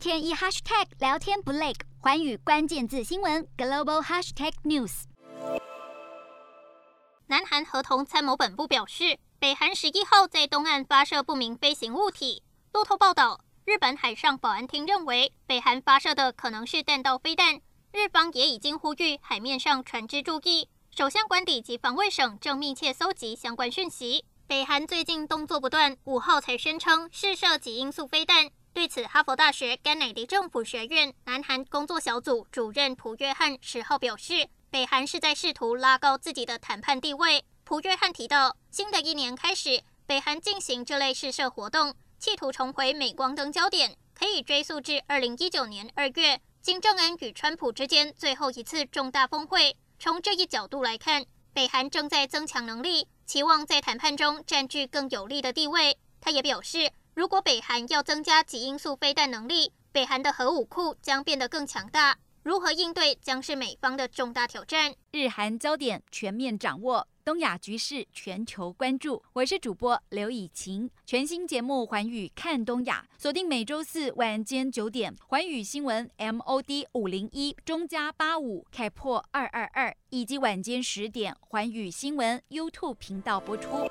天一 hashtag 聊天不累，寰宇关键字新闻 global hashtag news。南韩合同参谋本部表示，北韩十一号在东岸发射不明飞行物体。路透报道，日本海上保安厅认为，北韩发射的可能是弹道飞弹。日方也已经呼吁海面上船只注意。首相官邸及防卫省正密切搜集相关讯息。北韩最近动作不断，五号才宣称试射极音速飞弹。对此，哈佛大学甘乃迪政府学院南韩工作小组主任朴约翰十号表示，北韩是在试图拉高自己的谈判地位。朴约翰提到，新的一年开始，北韩进行这类试射活动，企图重回镁光灯焦点，可以追溯至二零一九年二月，金正恩与川普之间最后一次重大峰会。从这一角度来看，北韩正在增强能力。期望在谈判中占据更有利的地位。他也表示，如果北韩要增加极音速飞弹能力，北韩的核武库将变得更强大。如何应对将是美方的重大挑战。日韩焦点全面掌握，东亚局势全球关注。我是主播刘以晴，全新节目《寰宇看东亚》，锁定每周四晚间九点，《寰宇新闻》MOD 五零一中加八五开破二二二，以及晚间十点，《寰宇新闻》YouTube 频道播出。